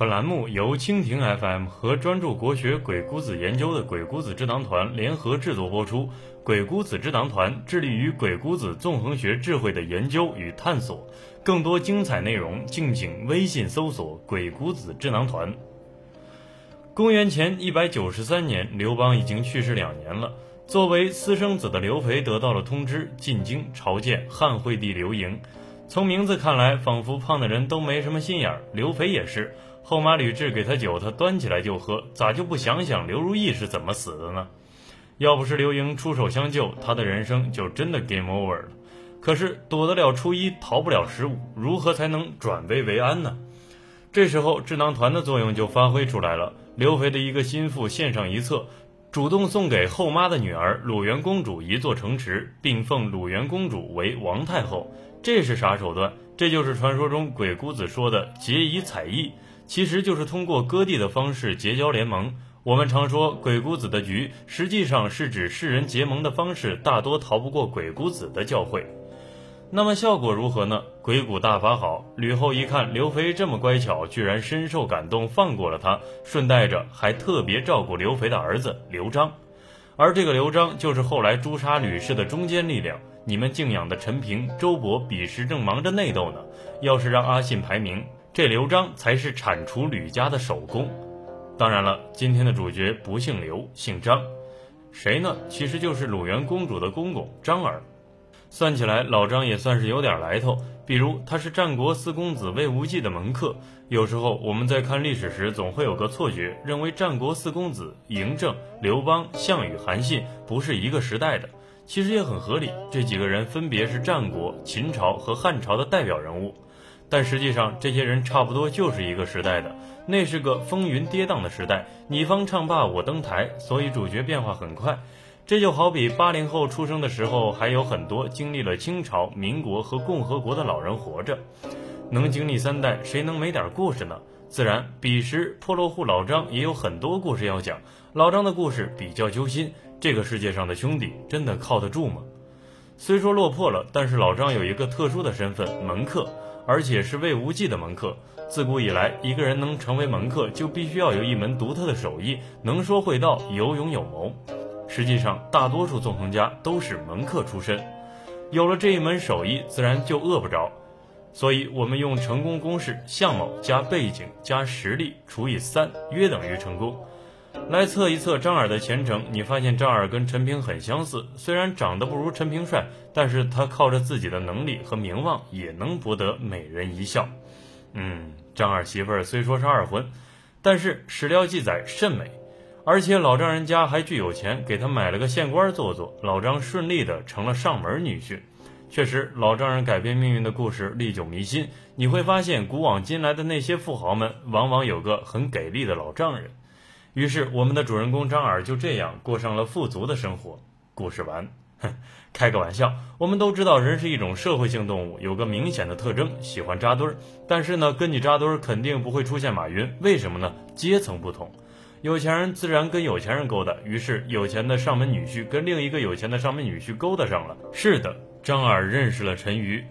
本栏目由蜻蜓 FM 和专注国学《鬼谷子》研究的鬼谷子智囊团联合制作播出。鬼谷子智囊团致力于鬼谷子纵横学智慧的研究与探索。更多精彩内容，敬请微信搜索“鬼谷子智囊团”。公元前一百九十三年，刘邦已经去世两年了。作为私生子的刘肥得到了通知，进京朝见汉惠帝刘盈。从名字看来，仿佛胖的人都没什么心眼儿。刘肥也是。后妈吕雉给他酒，他端起来就喝，咋就不想想刘如意是怎么死的呢？要不是刘盈出手相救，他的人生就真的 game over 了。可是躲得了初一，逃不了十五，如何才能转危为安呢？这时候智囊团的作用就发挥出来了。刘肥的一个心腹献上一策，主动送给后妈的女儿鲁元公主一座城池，并奉鲁元公主为王太后。这是啥手段？这就是传说中鬼谷子说的结以采翼。其实就是通过割地的方式结交联盟。我们常说鬼谷子的局，实际上是指世人结盟的方式，大多逃不过鬼谷子的教诲。那么效果如何呢？鬼谷大法好，吕后一看刘肥这么乖巧，居然深受感动，放过了他，顺带着还特别照顾刘肥的儿子刘璋。而这个刘璋就是后来诛杀吕氏的中坚力量。你们敬仰的陈平、周勃彼时正忙着内斗呢，要是让阿信排名。这刘璋才是铲除吕家的首功。当然了，今天的主角不姓刘，姓张，谁呢？其实就是鲁元公主的公公张耳。算起来，老张也算是有点来头。比如，他是战国四公子魏无忌的门客。有时候我们在看历史时，总会有个错觉，认为战国四公子嬴政、刘邦、项羽、韩信不是一个时代的。其实也很合理，这几个人分别是战国、秦朝和汉朝的代表人物。但实际上，这些人差不多就是一个时代的，那是个风云跌宕的时代，你方唱罢我登台，所以主角变化很快。这就好比八零后出生的时候，还有很多经历了清朝、民国和共和国的老人活着，能经历三代，谁能没点故事呢？自然，彼时破落户老张也有很多故事要讲。老张的故事比较揪心，这个世界上的兄弟真的靠得住吗？虽说落魄了，但是老张有一个特殊的身份——门客。而且是魏无忌的门客。自古以来，一个人能成为门客，就必须要有一门独特的手艺，能说会道，有勇有谋。实际上，大多数纵横家都是门客出身。有了这一门手艺，自然就饿不着。所以，我们用成功公式：相貌加背景加实力除以三，约等于成功。来测一测张耳的前程，你发现张耳跟陈平很相似，虽然长得不如陈平帅，但是他靠着自己的能力和名望也能博得美人一笑。嗯，张耳媳妇儿虽说是二婚，但是史料记载甚美，而且老丈人家还巨有钱，给他买了个县官做做，老张顺利的成了上门女婿。确实，老丈人改变命运的故事历久弥新，你会发现古往今来的那些富豪们，往往有个很给力的老丈人。于是，我们的主人公张耳就这样过上了富足的生活。故事完。哼，开个玩笑。我们都知道，人是一种社会性动物，有个明显的特征，喜欢扎堆儿。但是呢，跟你扎堆儿肯定不会出现马云。为什么呢？阶层不同，有钱人自然跟有钱人勾搭。于是，有钱的上门女婿跟另一个有钱的上门女婿勾搭上了。是的，张耳认识了陈馀。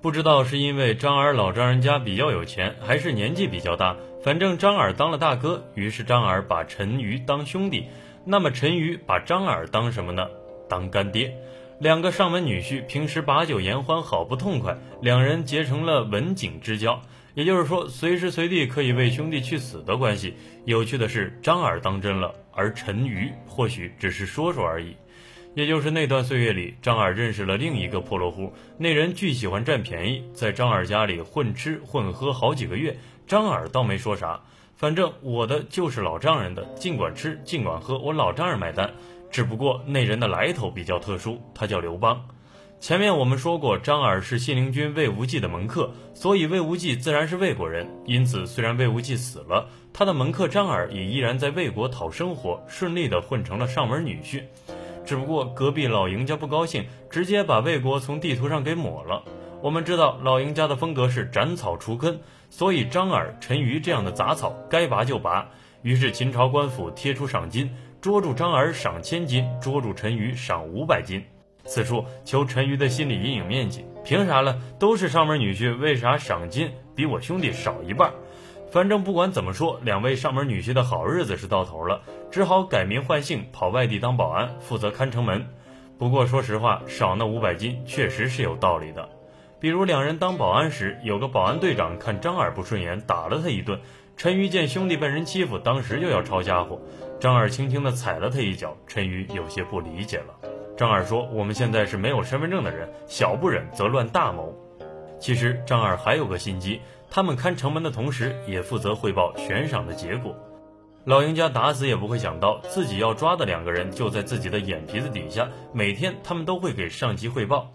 不知道是因为张耳老丈人家比较有钱，还是年纪比较大。反正张耳当了大哥，于是张耳把陈馀当兄弟。那么陈馀把张耳当什么呢？当干爹。两个上门女婿平时把酒言欢，好不痛快，两人结成了文景之交，也就是说随时随地可以为兄弟去死的关系。有趣的是，张耳当真了，而陈馀或许只是说说而已。也就是那段岁月里，张耳认识了另一个破落户，那人巨喜欢占便宜，在张耳家里混吃混喝好几个月。张耳倒没说啥，反正我的就是老丈人的，尽管吃，尽管喝，我老丈人买单。只不过那人的来头比较特殊，他叫刘邦。前面我们说过，张耳是信陵君魏无忌的门客，所以魏无忌自然是魏国人。因此，虽然魏无忌死了，他的门客张耳也依然在魏国讨生活，顺利的混成了上门女婿。只不过隔壁老赢家不高兴，直接把魏国从地图上给抹了。我们知道老赢家的风格是斩草除根，所以张耳、陈馀这样的杂草该拔就拔。于是秦朝官府贴出赏金，捉住张耳赏千金，捉住陈馀赏五百金。此处求陈馀的心理阴影面积，凭啥了？都是上门女婿，为啥赏金比我兄弟少一半？反正不管怎么说，两位上门女婿的好日子是到头了，只好改名换姓，跑外地当保安，负责看城门。不过说实话，少那五百斤确实是有道理的。比如两人当保安时，有个保安队长看张二不顺眼，打了他一顿。陈鱼见兄弟被人欺负，当时就要抄家伙。张二轻轻地踩了他一脚，陈鱼有些不理解了。张二说：“我们现在是没有身份证的人，小不忍则乱大谋。”其实张二还有个心机，他们看城门的同时，也负责汇报悬赏的结果。老赢家打死也不会想到，自己要抓的两个人就在自己的眼皮子底下，每天他们都会给上级汇报。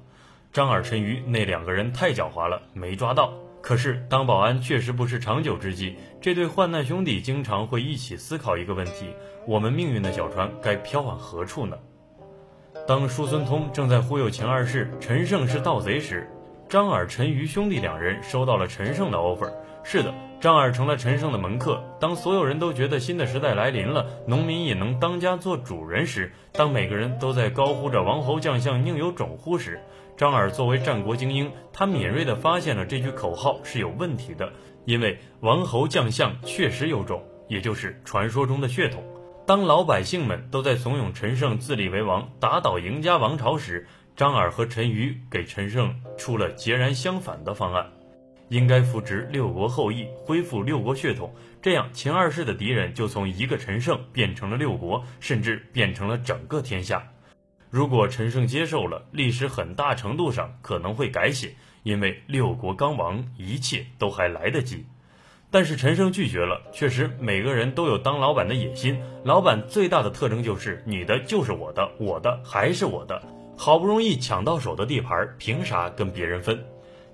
张耳、陈鱼那两个人太狡猾了，没抓到。可是当保安确实不是长久之计，这对患难兄弟经常会一起思考一个问题：我们命运的小船该飘往何处呢？当叔孙通正在忽悠秦二世陈胜是盗贼时，张耳、陈余兄弟两人收到了陈胜的 offer。是的，张耳成了陈胜的门客。当所有人都觉得新的时代来临了，农民也能当家做主人时，当每个人都在高呼着“王侯将相宁有种乎”时，张耳作为战国精英，他敏锐地发现了这句口号是有问题的，因为王侯将相确实有种，也就是传说中的血统。当老百姓们都在怂恿陈胜自立为王，打倒赢家王朝时，张耳和陈馀给陈胜出了截然相反的方案：应该扶植六国后裔，恢复六国血统，这样秦二世的敌人就从一个陈胜变成了六国，甚至变成了整个天下。如果陈胜接受了，历史很大程度上可能会改写，因为六国刚亡，一切都还来得及。但是陈胜拒绝了。确实，每个人都有当老板的野心，老板最大的特征就是你的就是我的，我的还是我的。好不容易抢到手的地盘，凭啥跟别人分？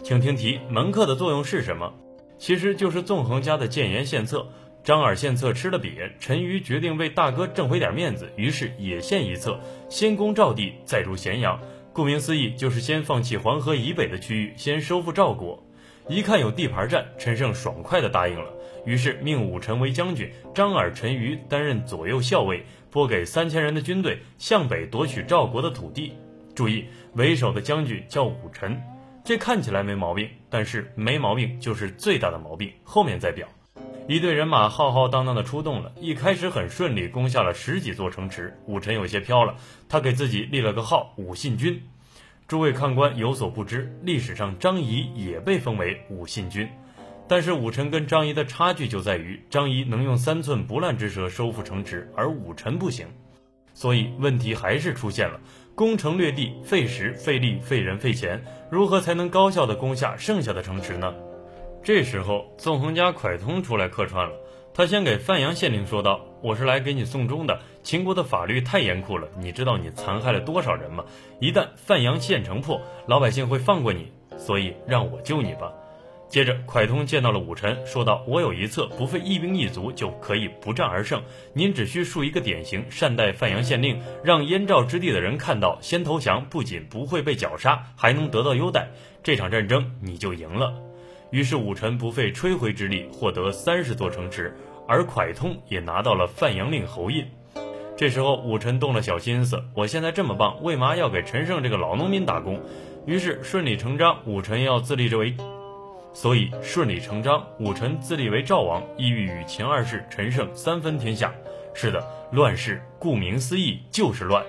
请听题：门客的作用是什么？其实就是纵横家的谏言献策。张耳献策吃了瘪，陈馀决定为大哥挣回点面子，于是也献一策，先攻赵地，再入咸阳。顾名思义，就是先放弃黄河以北的区域，先收复赵国。一看有地盘战，陈胜爽快地答应了，于是命武臣为将军，张耳、陈馀担任左右校尉，拨给三千人的军队向北夺取赵国的土地。注意，为首的将军叫武臣，这看起来没毛病，但是没毛病就是最大的毛病，后面再表。一队人马浩浩荡荡的出动了，一开始很顺利，攻下了十几座城池。武臣有些飘了，他给自己立了个号“武信君”。诸位看官有所不知，历史上张仪也被封为武信君，但是武臣跟张仪的差距就在于，张仪能用三寸不烂之舌收复城池，而武臣不行。所以问题还是出现了：攻城略地，费时费力费人费钱，如何才能高效地攻下剩下的城池呢？这时候，纵横家蒯通出来客串了。他先给范阳县令说道：“我是来给你送终的。秦国的法律太严酷了，你知道你残害了多少人吗？一旦范阳县城破，老百姓会放过你，所以让我救你吧。”接着，蒯通见到了武臣，说道：“我有一策，不费一兵一卒就可以不战而胜。您只需树一个典型，善待范阳县令，让燕赵之地的人看到，先投降不仅不会被绞杀，还能得到优待，这场战争你就赢了。”于是武臣不费吹灰之力获得三十座城池，而蒯通也拿到了范阳令侯印。这时候武臣动了小心思，我现在这么棒，为嘛要给陈胜这个老农民打工？于是顺理成章，武臣要自立这为，所以顺理成章，武臣自立为赵王，意欲与秦二世、陈胜三分天下。是的，乱世顾名思义就是乱。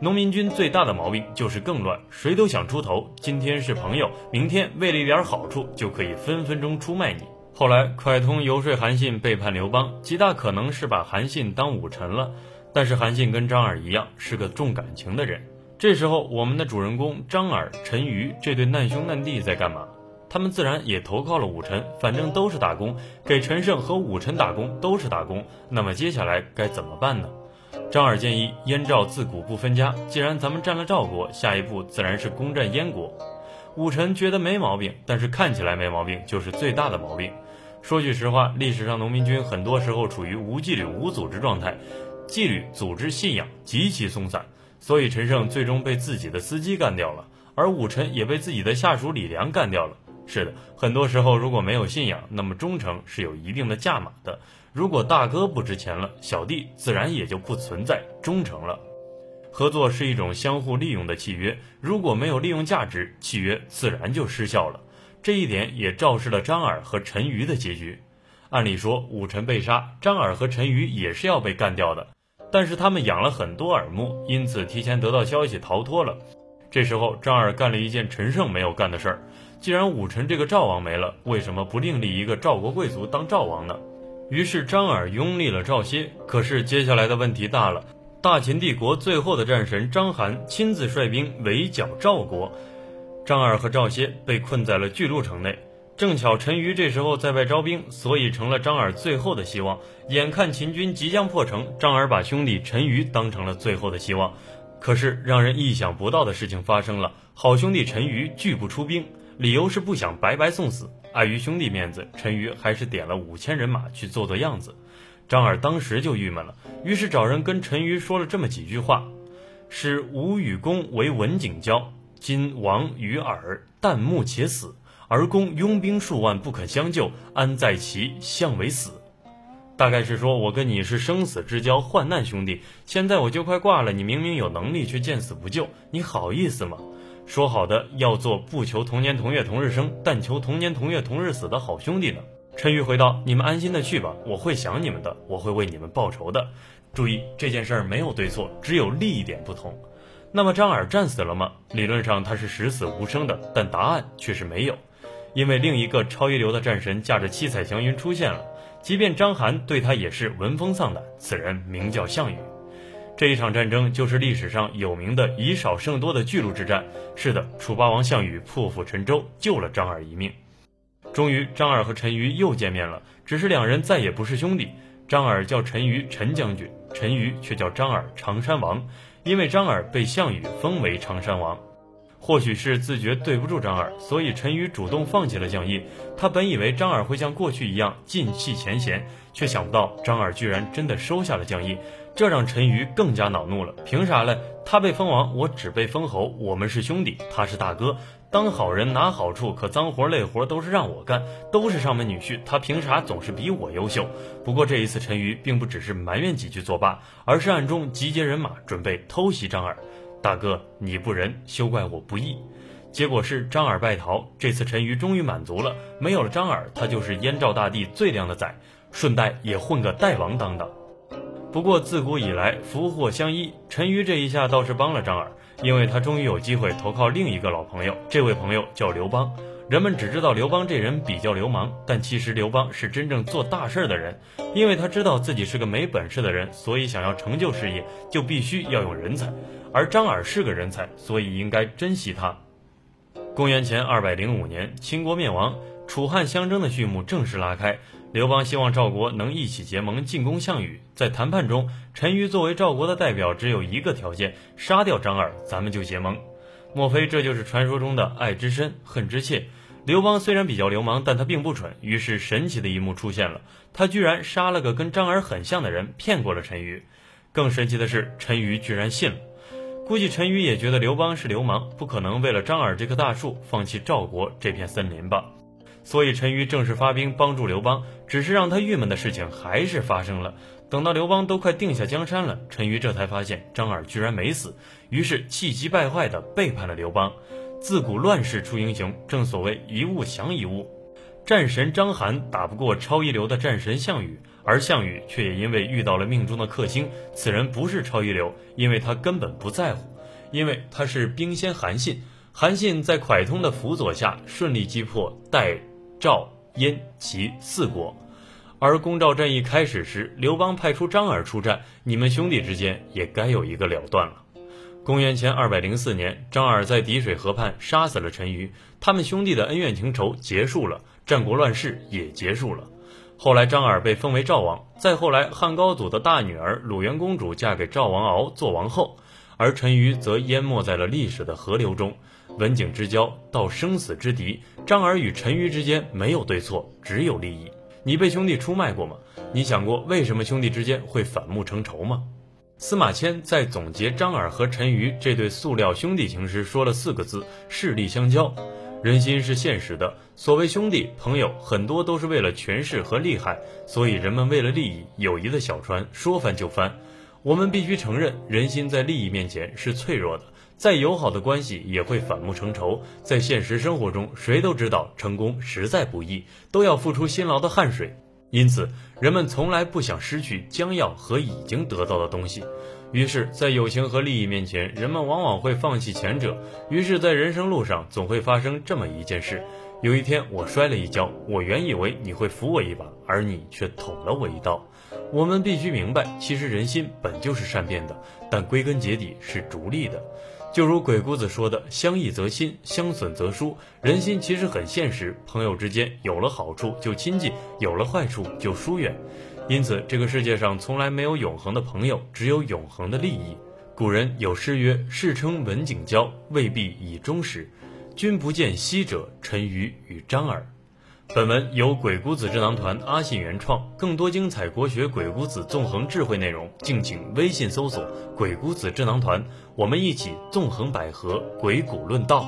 农民军最大的毛病就是更乱，谁都想出头。今天是朋友，明天为了一点好处就可以分分钟出卖你。后来蒯通游说韩信背叛刘邦，极大可能是把韩信当武臣了。但是韩信跟张耳一样是个重感情的人。这时候我们的主人公张耳、陈馀这对难兄难弟在干嘛？他们自然也投靠了武臣，反正都是打工，给陈胜和武臣打工都是打工。那么接下来该怎么办呢？张耳建议燕赵自古不分家，既然咱们占了赵国，下一步自然是攻占燕国。武臣觉得没毛病，但是看起来没毛病就是最大的毛病。说句实话，历史上农民军很多时候处于无纪律、无组织状态，纪律、组织、信仰极其松散，所以陈胜最终被自己的司机干掉了，而武臣也被自己的下属李良干掉了。是的，很多时候如果没有信仰，那么忠诚是有一定的价码的。如果大哥不值钱了，小弟自然也就不存在忠诚了。合作是一种相互利用的契约，如果没有利用价值，契约自然就失效了。这一点也昭示了张耳和陈馀的结局。按理说武臣被杀，张耳和陈馀也是要被干掉的，但是他们养了很多耳目，因此提前得到消息逃脱了。这时候张耳干了一件陈胜没有干的事儿，既然武臣这个赵王没了，为什么不另立一个赵国贵族当赵王呢？于是张耳拥立了赵歇。可是接下来的问题大了，大秦帝国最后的战神章邯亲自率兵围剿赵国，张耳和赵歇被困在了巨鹿城内。正巧陈馀这时候在外招兵，所以成了张耳最后的希望。眼看秦军即将破城，张耳把兄弟陈馀当成了最后的希望。可是让人意想不到的事情发生了，好兄弟陈馀拒不出兵，理由是不想白白送死。碍于兄弟面子，陈馀还是点了五千人马去做做样子。张耳当时就郁闷了，于是找人跟陈馀说了这么几句话：是吾与公为文景交，今王与尔，旦暮且死，而公拥兵数万不肯相救，安在其相为死？大概是说，我跟你是生死之交，患难兄弟，现在我就快挂了，你明明有能力，却见死不救，你好意思吗？说好的要做不求同年同月同日生，但求同年同月同日死的好兄弟呢？陈馀回道：“你们安心的去吧，我会想你们的，我会为你们报仇的。注意这件事儿没有对错，只有利益点不同。那么张耳战死了吗？理论上他是十死无生的，但答案却是没有，因为另一个超一流的战神驾着七彩祥云出现了。”即便章邯对他也是闻风丧胆，此人名叫项羽。这一场战争就是历史上有名的以少胜多的巨鹿之战。是的，楚霸王项羽破釜沉舟，救了张耳一命。终于，张耳和陈馀又见面了，只是两人再也不是兄弟。张耳叫陈馀陈将军，陈馀却叫张耳常山王，因为张耳被项羽封为常山王。或许是自觉对不住张耳，所以陈馀主动放弃了将印。他本以为张耳会像过去一样尽弃前嫌，却想不到张耳居然真的收下了将印，这让陈馀更加恼怒了。凭啥嘞？他被封王，我只被封侯。我们是兄弟，他是大哥，当好人拿好处，可脏活累活都是让我干，都是上门女婿，他凭啥总是比我优秀？不过这一次，陈馀并不只是埋怨几句作罢，而是暗中集结人马，准备偷袭张耳。大哥，你不仁，休怪我不义。结果是张耳败逃。这次陈馀终于满足了，没有了张耳，他就是燕赵大地最靓的仔，顺带也混个代王当当。不过自古以来福祸相依，陈馀这一下倒是帮了张耳，因为他终于有机会投靠另一个老朋友。这位朋友叫刘邦。人们只知道刘邦这人比较流氓，但其实刘邦是真正做大事的人，因为他知道自己是个没本事的人，所以想要成就事业，就必须要用人才。而张耳是个人才，所以应该珍惜他。公元前二百零五年，秦国灭亡，楚汉相争的序幕正式拉开。刘邦希望赵国能一起结盟进攻项羽。在谈判中，陈馀作为赵国的代表，只有一个条件：杀掉张耳，咱们就结盟。莫非这就是传说中的爱之深，恨之切？刘邦虽然比较流氓，但他并不蠢。于是神奇的一幕出现了，他居然杀了个跟张耳很像的人，骗过了陈馀。更神奇的是，陈馀居然信了。估计陈馀也觉得刘邦是流氓，不可能为了张耳这棵大树放弃赵国这片森林吧。所以陈馀正式发兵帮助刘邦。只是让他郁闷的事情还是发生了。等到刘邦都快定下江山了，陈馀这才发现张耳居然没死，于是气急败坏地背叛了刘邦。自古乱世出英雄，正所谓一物降一物。战神章邯打不过超一流的战神项羽，而项羽却也因为遇到了命中的克星，此人不是超一流，因为他根本不在乎，因为他是兵仙韩信。韩信在蒯通的辅佐下，顺利击破代、赵、燕、齐四国。而攻赵战役开始时，刘邦派出张耳出战，你们兄弟之间也该有一个了断了。公元前二百零四年，张耳在氐水河畔杀死了陈馀，他们兄弟的恩怨情仇结束了，战国乱世也结束了。后来张耳被封为赵王，再后来汉高祖的大女儿鲁元公主嫁给赵王敖做王后，而陈馀则淹没在了历史的河流中。文景之交到生死之敌，张耳与陈馀之间没有对错，只有利益。你被兄弟出卖过吗？你想过为什么兄弟之间会反目成仇吗？司马迁在总结张耳和陈馀这对塑料兄弟情时，说了四个字：势力相交。人心是现实的，所谓兄弟朋友，很多都是为了权势和利害，所以人们为了利益，友谊的小船说翻就翻。我们必须承认，人心在利益面前是脆弱的，再友好的关系也会反目成仇。在现实生活中，谁都知道成功实在不易，都要付出辛劳的汗水。因此，人们从来不想失去将要和已经得到的东西。于是，在友情和利益面前，人们往往会放弃前者。于是，在人生路上，总会发生这么一件事：有一天，我摔了一跤，我原以为你会扶我一把，而你却捅了我一刀。我们必须明白，其实人心本就是善变的，但归根结底是逐利的。就如鬼谷子说的：“相益则亲，相损则疏。”人心其实很现实，朋友之间有了好处就亲近，有了坏处就疏远。因此，这个世界上从来没有永恒的朋友，只有永恒的利益。古人有诗曰：“世称文景交，未必以忠实。君不见昔者，沉鱼与张耳。”本文由鬼谷子智囊团阿信原创，更多精彩国学鬼谷子纵横智慧内容，敬请微信搜索“鬼谷子智囊团”，我们一起纵横捭阖，鬼谷论道。